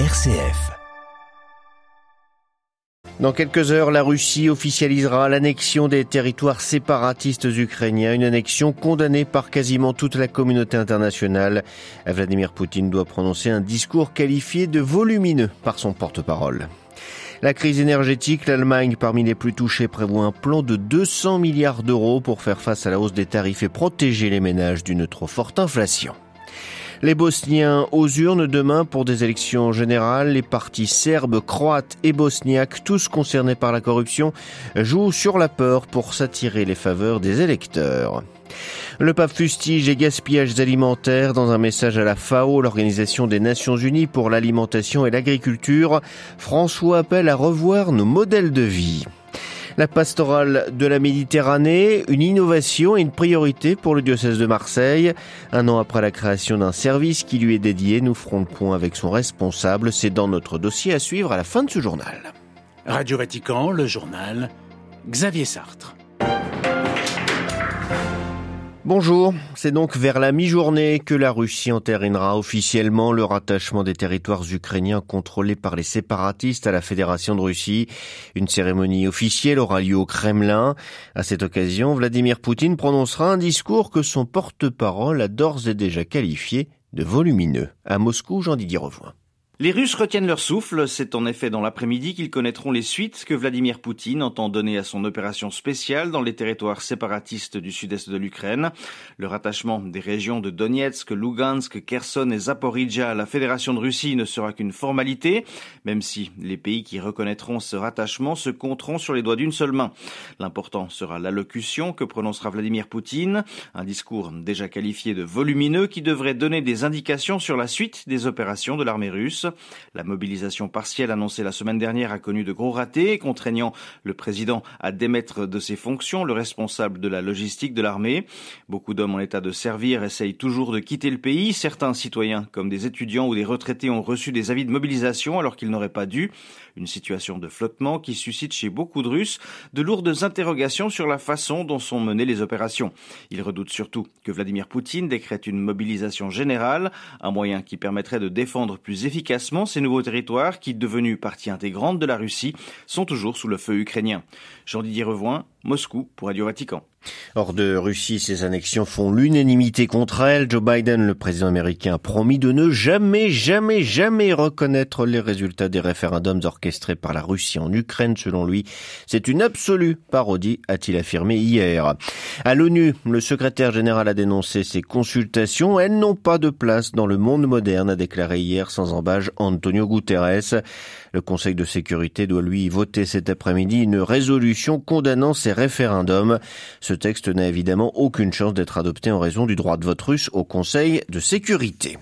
RCF. Dans quelques heures, la Russie officialisera l'annexion des territoires séparatistes ukrainiens, une annexion condamnée par quasiment toute la communauté internationale. Vladimir Poutine doit prononcer un discours qualifié de volumineux par son porte-parole. La crise énergétique, l'Allemagne, parmi les plus touchées, prévoit un plan de 200 milliards d'euros pour faire face à la hausse des tarifs et protéger les ménages d'une trop forte inflation. Les Bosniens aux urnes demain pour des élections générales. Les partis serbes, croates et bosniaques, tous concernés par la corruption, jouent sur la peur pour s'attirer les faveurs des électeurs. Le pape fustige les gaspillages alimentaires dans un message à la FAO, l'Organisation des Nations Unies pour l'alimentation et l'agriculture. François appelle à revoir nos modèles de vie. La pastorale de la Méditerranée, une innovation et une priorité pour le diocèse de Marseille. Un an après la création d'un service qui lui est dédié, nous ferons le point avec son responsable. C'est dans notre dossier à suivre à la fin de ce journal. Radio Vatican, le journal Xavier Sartre. Bonjour, c'est donc vers la mi-journée que la Russie entérinera officiellement le rattachement des territoires ukrainiens contrôlés par les séparatistes à la Fédération de Russie. Une cérémonie officielle aura lieu au Kremlin. À cette occasion, Vladimir Poutine prononcera un discours que son porte-parole a d'ores et déjà qualifié de volumineux. À Moscou, Jean-Didier Revoin. Les Russes retiennent leur souffle. C'est en effet dans l'après-midi qu'ils connaîtront les suites que Vladimir Poutine entend donner à son opération spéciale dans les territoires séparatistes du sud-est de l'Ukraine. Le rattachement des régions de Donetsk, Lugansk, Kherson et Zaporizhia à la Fédération de Russie ne sera qu'une formalité, même si les pays qui reconnaîtront ce rattachement se compteront sur les doigts d'une seule main. L'important sera l'allocution que prononcera Vladimir Poutine, un discours déjà qualifié de volumineux qui devrait donner des indications sur la suite des opérations de l'armée russe. La mobilisation partielle annoncée la semaine dernière a connu de gros ratés, contraignant le président à démettre de ses fonctions le responsable de la logistique de l'armée. Beaucoup d'hommes en état de servir essayent toujours de quitter le pays. Certains citoyens, comme des étudiants ou des retraités, ont reçu des avis de mobilisation alors qu'ils n'auraient pas dû. Une situation de flottement qui suscite chez beaucoup de Russes de lourdes interrogations sur la façon dont sont menées les opérations. Ils redoutent surtout que Vladimir Poutine décrète une mobilisation générale, un moyen qui permettrait de défendre plus efficacement ces nouveaux territoires qui, devenus partie intégrante de la Russie, sont toujours sous le feu ukrainien. Jean-Didier Revoin, Moscou pour Radio Vatican. Hors de Russie, ces annexions font l'unanimité contre elles. Joe Biden, le président américain, a promis de ne jamais, jamais, jamais reconnaître les résultats des référendums orchestrés par la Russie en Ukraine. Selon lui, c'est une absolue parodie, a-t-il affirmé hier. À l'ONU, le secrétaire général a dénoncé ces consultations. Elles n'ont pas de place dans le monde moderne, a déclaré hier sans embâche Antonio Guterres. Le Conseil de sécurité doit lui voter cet après-midi une résolution condamnant ces référendums. Ce texte n'a évidemment aucune chance d'être adopté en raison du droit de vote russe au Conseil de sécurité.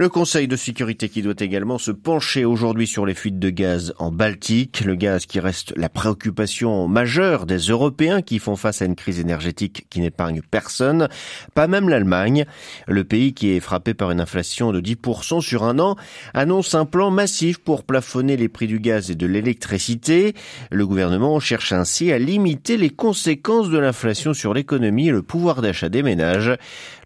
Le Conseil de sécurité qui doit également se pencher aujourd'hui sur les fuites de gaz en Baltique, le gaz qui reste la préoccupation majeure des Européens qui font face à une crise énergétique qui n'épargne personne, pas même l'Allemagne. Le pays qui est frappé par une inflation de 10% sur un an annonce un plan massif pour plafonner les prix du gaz et de l'électricité. Le gouvernement cherche ainsi à limiter les conséquences de l'inflation sur l'économie et le pouvoir d'achat des ménages.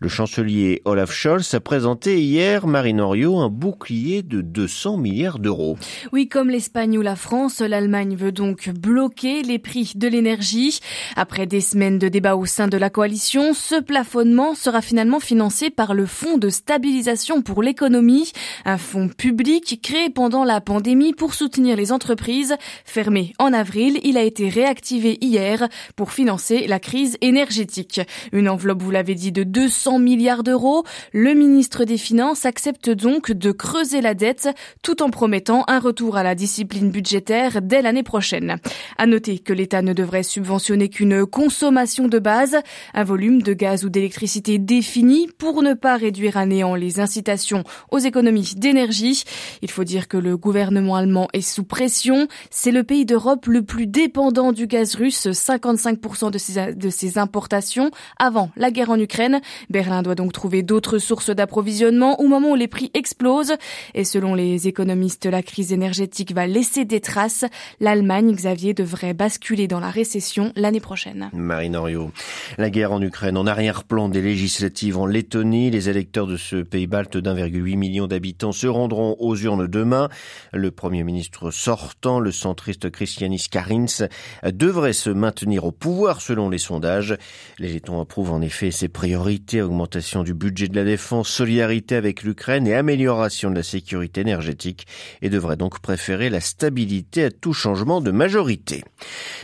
Le chancelier Olaf Scholz a présenté hier Un bouclier de 200 milliards d'euros. Oui, comme l'Espagne ou la France, l'Allemagne veut donc bloquer les prix de l'énergie. Après des semaines de débats au sein de la coalition, ce plafonnement sera finalement financé par le Fonds de stabilisation pour l'économie, un fonds public créé pendant la pandémie pour soutenir les entreprises. Fermé en avril, il a été réactivé hier pour financer la crise énergétique. Une enveloppe, vous l'avez dit, de 200 milliards d'euros. Le ministre des Finances accepte donc de creuser la dette tout en promettant un retour à la discipline budgétaire dès l'année prochaine. À noter que l'État ne devrait subventionner qu'une consommation de base, un volume de gaz ou d'électricité défini pour ne pas réduire à néant les incitations aux économies d'énergie. Il faut dire que le gouvernement allemand est sous pression. C'est le pays d'Europe le plus dépendant du gaz russe, 55% de ses, importations avant la guerre en Ukraine. Berlin doit donc trouver d'autres sources d'approvisionnement au moment où les prix explosent et selon les économistes, la crise énergétique va laisser des traces. L'Allemagne, Xavier, devrait basculer dans la récession l'année prochaine. Marine La guerre en Ukraine, en arrière-plan des législatives en Lettonie, les électeurs de ce pays balte d'1,8 million d'habitants se rendront aux urnes demain. Le premier ministre sortant, le centriste Christianis Karins, devrait se maintenir au pouvoir selon les sondages. Les Lettons approuvent en effet ses priorités, augmentation du budget de la défense, solidarité avec l'Ukraine et amélioration de la sécurité énergétique et devraient donc préférer la stabilité à tout changement de majorité.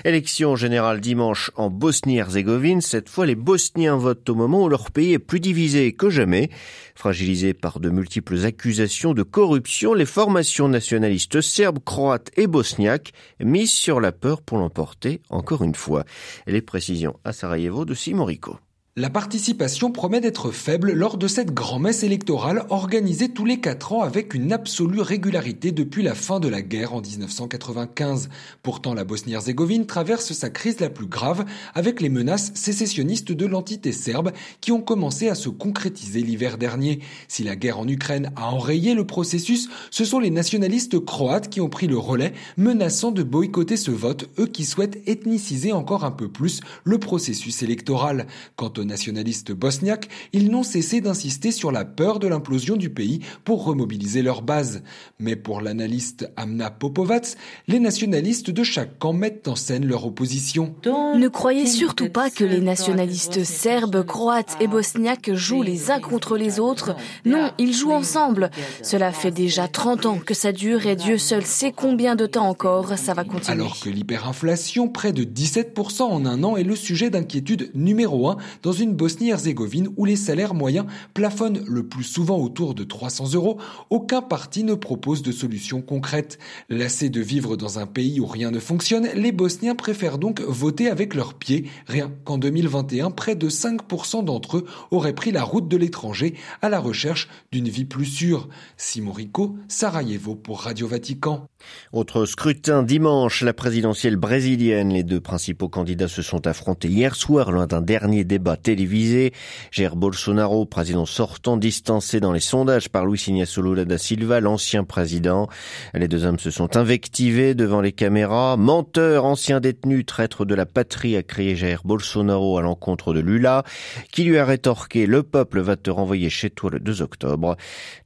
Élection générale dimanche en Bosnie-Herzégovine. Cette fois, les Bosniens votent au moment où leur pays est plus divisé que jamais. Fragilisés par de multiples accusations de corruption, les formations nationalistes serbes, croates et bosniaques misent sur la peur pour l'emporter encore une fois. Les précisions à Sarajevo de Simorico. La participation promet d'être faible lors de cette grand-messe électorale organisée tous les quatre ans avec une absolue régularité depuis la fin de la guerre en 1995. Pourtant, la Bosnie-Herzégovine traverse sa crise la plus grave avec les menaces sécessionnistes de l'entité serbe qui ont commencé à se concrétiser l'hiver dernier. Si la guerre en Ukraine a enrayé le processus, ce sont les nationalistes croates qui ont pris le relais, menaçant de boycotter ce vote, eux qui souhaitent ethniciser encore un peu plus le processus électoral. Quant nationalistes bosniaques, ils n'ont cessé d'insister sur la peur de l'implosion du pays pour remobiliser leur base. Mais pour l'analyste Amna Popovac, les nationalistes de chaque camp mettent en scène leur opposition. Ne croyez surtout pas que les nationalistes serbes, croates et bosniaques jouent les uns contre les autres. Non, ils jouent ensemble. Cela fait déjà 30 ans que ça dure et Dieu seul sait combien de temps encore ça va continuer. Alors que l'hyperinflation, près de 17% en un an, est le sujet d'inquiétude numéro un dans dans une Bosnie-Herzégovine où les salaires moyens plafonnent le plus souvent autour de 300 euros, aucun parti ne propose de solution concrète. Lassés de vivre dans un pays où rien ne fonctionne, les Bosniens préfèrent donc voter avec leurs pieds. Rien qu'en 2021, près de 5% d'entre eux auraient pris la route de l'étranger à la recherche d'une vie plus sûre. Simon Rico, Sarajevo pour Radio Vatican. Autre scrutin dimanche, la présidentielle brésilienne. Les deux principaux candidats se sont affrontés hier soir lors d'un dernier débat télévisé. Jair Bolsonaro, président sortant, distancé dans les sondages par Luis Ignacio Lula da Silva, l'ancien président. Les deux hommes se sont invectivés devant les caméras. Menteur, ancien détenu, traître de la patrie, a crié Jair Bolsonaro à l'encontre de Lula, qui lui a rétorqué le peuple va te renvoyer chez toi le 2 octobre.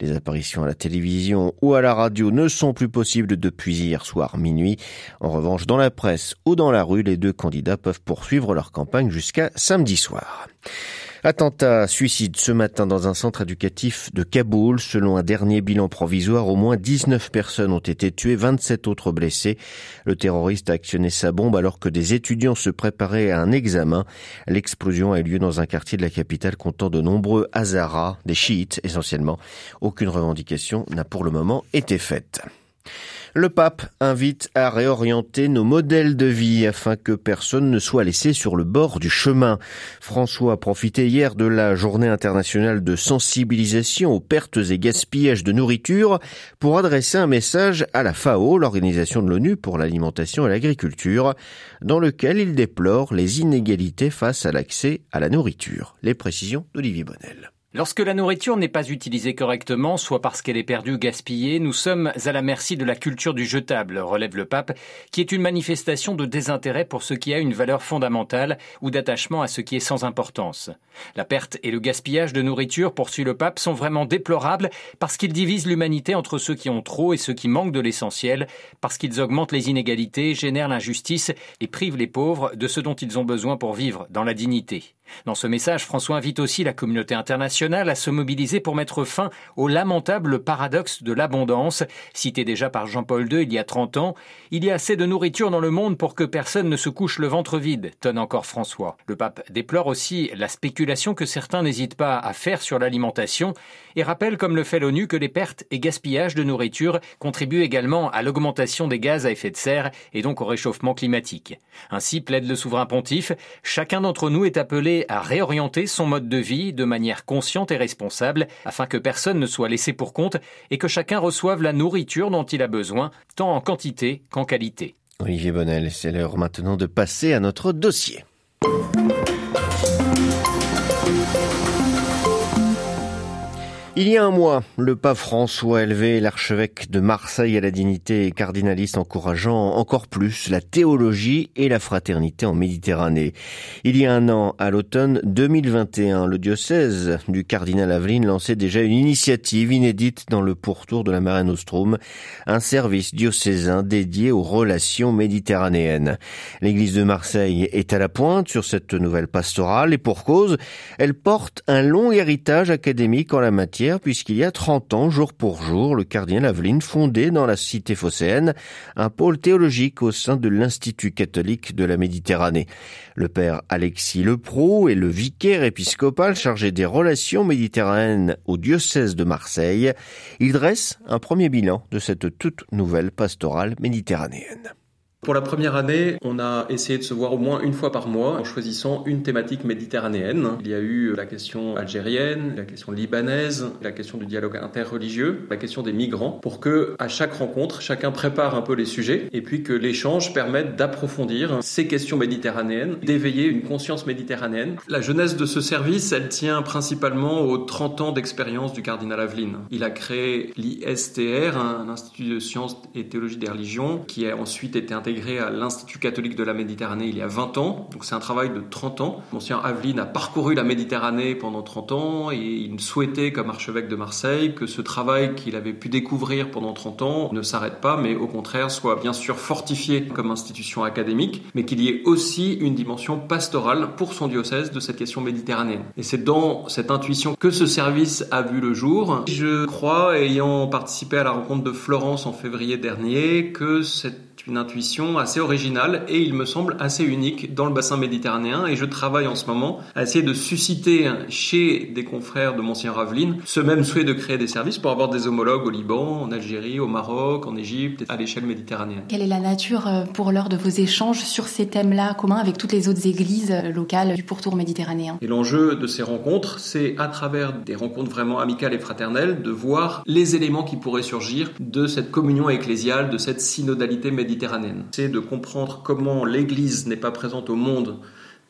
Les apparitions à la télévision ou à la radio ne sont plus possibles depuis hier soir minuit. En revanche, dans la presse ou dans la rue, les deux candidats peuvent poursuivre leur campagne jusqu'à samedi soir. Attentat suicide ce matin dans un centre éducatif de Kaboul. Selon un dernier bilan provisoire, au moins 19 personnes ont été tuées, 27 autres blessées. Le terroriste a actionné sa bombe alors que des étudiants se préparaient à un examen. L'explosion a eu lieu dans un quartier de la capitale comptant de nombreux Hazaras, des chiites essentiellement. Aucune revendication n'a pour le moment été faite. Le pape invite à réorienter nos modèles de vie afin que personne ne soit laissé sur le bord du chemin. François a profité hier de la journée internationale de sensibilisation aux pertes et gaspillages de nourriture pour adresser un message à la FAO, l'organisation de l'ONU pour l'alimentation et l'agriculture, dans lequel il déplore les inégalités face à l'accès à la nourriture. Les précisions d'Olivier Bonnel. Lorsque la nourriture n'est pas utilisée correctement, soit parce qu'elle est perdue ou gaspillée, nous sommes à la merci de la culture du jetable, relève le pape, qui est une manifestation de désintérêt pour ce qui a une valeur fondamentale ou d'attachement à ce qui est sans importance. La perte et le gaspillage de nourriture, poursuit le pape, sont vraiment déplorables parce qu'ils divisent l'humanité entre ceux qui ont trop et ceux qui manquent de l'essentiel, parce qu'ils augmentent les inégalités, génèrent l'injustice et privent les pauvres de ce dont ils ont besoin pour vivre dans la dignité. Dans ce message, François invite aussi la communauté internationale à se mobiliser pour mettre fin au lamentable paradoxe de l'abondance, cité déjà par Jean-Paul II il y a 30 ans. Il y a assez de nourriture dans le monde pour que personne ne se couche le ventre vide, tonne encore François. Le pape déplore aussi la spéculation que certains n'hésitent pas à faire sur l'alimentation et rappelle, comme le fait l'ONU, que les pertes et gaspillages de nourriture contribuent également à l'augmentation des gaz à effet de serre et donc au réchauffement climatique. Ainsi, plaide le souverain pontife, chacun d'entre nous est appelé à réorienter son mode de vie de manière consciente et responsable afin que personne ne soit laissé pour compte et que chacun reçoive la nourriture dont il a besoin, tant en quantité qu'en qualité. Olivier Bonnel, c'est l'heure maintenant de passer à notre dossier. Il y a un mois, le pape François a élevé l'archevêque de Marseille à la dignité cardinaliste encourageant encore plus la théologie et la fraternité en Méditerranée. Il y a un an, à l'automne 2021, le diocèse du cardinal Aveline lançait déjà une initiative inédite dans le pourtour de la Mare Nostrum, un service diocésain dédié aux relations méditerranéennes. L'église de Marseille est à la pointe sur cette nouvelle pastorale et pour cause, elle porte un long héritage académique en la matière puisqu'il y a 30 ans, jour pour jour, le cardinal Aveline fondait dans la cité phocéenne un pôle théologique au sein de l'Institut catholique de la Méditerranée. Le père Alexis Lepro est le vicaire épiscopal chargé des relations méditerranéennes au diocèse de Marseille. Il dresse un premier bilan de cette toute nouvelle pastorale méditerranéenne. Pour la première année, on a essayé de se voir au moins une fois par mois en choisissant une thématique méditerranéenne. Il y a eu la question algérienne, la question libanaise, la question du dialogue interreligieux, la question des migrants, pour que à chaque rencontre, chacun prépare un peu les sujets et puis que l'échange permette d'approfondir ces questions méditerranéennes, d'éveiller une conscience méditerranéenne. La jeunesse de ce service, elle tient principalement aux 30 ans d'expérience du cardinal Aveline. Il a créé l'ISTR, un institut de sciences et théologie des religions, qui a ensuite été intégré à l'Institut catholique de la Méditerranée il y a 20 ans, donc c'est un travail de 30 ans. Monsieur Aveline a parcouru la Méditerranée pendant 30 ans et il souhaitait, comme archevêque de Marseille, que ce travail qu'il avait pu découvrir pendant 30 ans ne s'arrête pas, mais au contraire soit bien sûr fortifié comme institution académique, mais qu'il y ait aussi une dimension pastorale pour son diocèse de cette question méditerranéenne. Et c'est dans cette intuition que ce service a vu le jour. Je crois, ayant participé à la rencontre de Florence en février dernier, que cette une intuition assez originale et il me semble assez unique dans le bassin méditerranéen et je travaille en ce moment à essayer de susciter chez des confrères de Monsieur Raveline ce même souhait de créer des services pour avoir des homologues au Liban, en Algérie, au Maroc, en Égypte, à l'échelle méditerranéenne. Quelle est la nature euh, pour l'heure de vos échanges sur ces thèmes-là communs avec toutes les autres églises euh, locales du pourtour méditerranéen? Et l'enjeu de ces rencontres, c'est à travers des rencontres vraiment amicales et fraternelles de voir les éléments qui pourraient surgir de cette communion ecclésiale, de cette synodalité méditerranéenne c'est de comprendre comment l'Église n'est pas présente au monde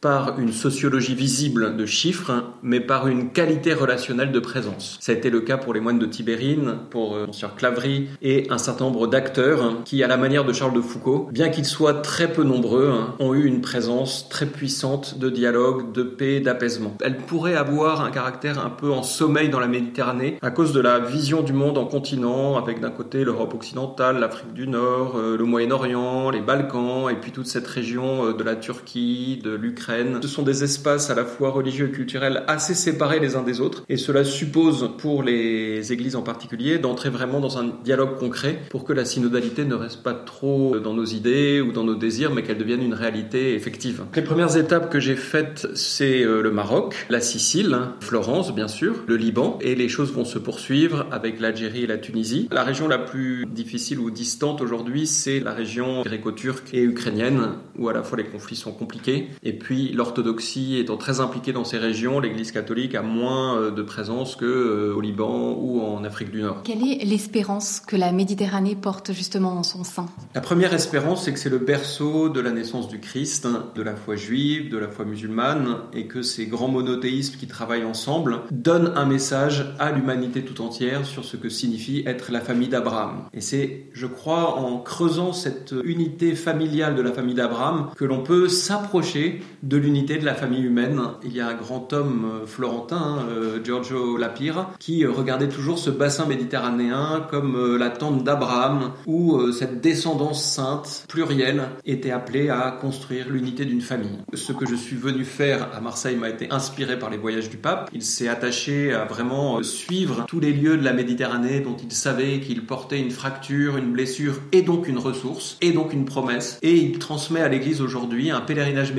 par une sociologie visible de chiffres, mais par une qualité relationnelle de présence. Ça a été le cas pour les moines de Tibérine, pour euh, Monsieur Claverie et un certain nombre d'acteurs qui, à la manière de Charles de Foucault, bien qu'ils soient très peu nombreux, hein, ont eu une présence très puissante de dialogue, de paix, d'apaisement. Elle pourrait avoir un caractère un peu en sommeil dans la Méditerranée à cause de la vision du monde en continent, avec d'un côté l'Europe occidentale, l'Afrique du Nord, euh, le Moyen-Orient, les Balkans, et puis toute cette région euh, de la Turquie, de l'Ukraine ce sont des espaces à la fois religieux et culturels assez séparés les uns des autres. Et cela suppose, pour les églises en particulier, d'entrer vraiment dans un dialogue concret pour que la synodalité ne reste pas trop dans nos idées ou dans nos désirs, mais qu'elle devienne une réalité effective. Les premières étapes que j'ai faites, c'est euh, le Maroc, la Sicile, Florence, bien sûr, le Liban, et les choses vont se poursuivre avec l'Algérie et la Tunisie. La région la plus difficile ou distante aujourd'hui, c'est la région gréco-turque et ukrainienne, où à la fois les conflits sont compliqués, et puis l'orthodoxie étant très impliquée dans ces régions, l'Église catholique a moins euh, de présence que euh, au Liban ou en Afrique du Nord. Quelle est l'espérance que la Méditerranée porte justement en son sein? La première espérance, c'est que c'est le berceau de la naissance du Christ, de la foi juive, de la foi musulmane, et que ces grands monothéismes qui travaillent ensemble donnent un message à l'humanité tout entière sur ce que signifie être la famille d'Abraham. Et c'est, je crois, en creusant cette unité familiale de la famille d'Abraham que l'on peut s'approcher de de l'unité de la famille humaine. Il y a un grand homme euh, florentin, euh, Giorgio Lapire, qui euh, regardait toujours ce bassin méditerranéen comme la tente d'Abraham, où cette descendance sainte, plurielle, était appelée à construire l'unité d'une famille. Ce que je suis venu faire à Marseille m'a été inspiré par les voyages du pape. Il s'est attaché à vraiment suivre tous les lieux de la Méditerranée dont il savait qu'il portait une fracture, une blessure et donc une ressource, et donc une promesse. Et il transmet à l'Église aujourd'hui un pèlerinage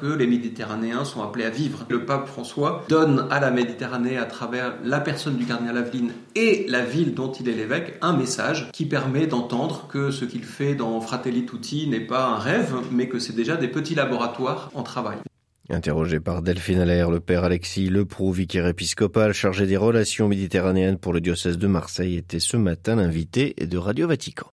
que les Méditerranéens sont appelés à vivre. Le pape François donne à la Méditerranée, à travers la personne du cardinal Aveline et la ville dont il est l'évêque, un message qui permet d'entendre que ce qu'il fait dans Fratelli Tutti n'est pas un rêve, mais que c'est déjà des petits laboratoires en travail. Interrogé par Delphine Allaire, le père Alexis Leproux, vicaire épiscopal chargé des relations méditerranéennes pour le diocèse de Marseille, était ce matin l'invité de Radio Vatican.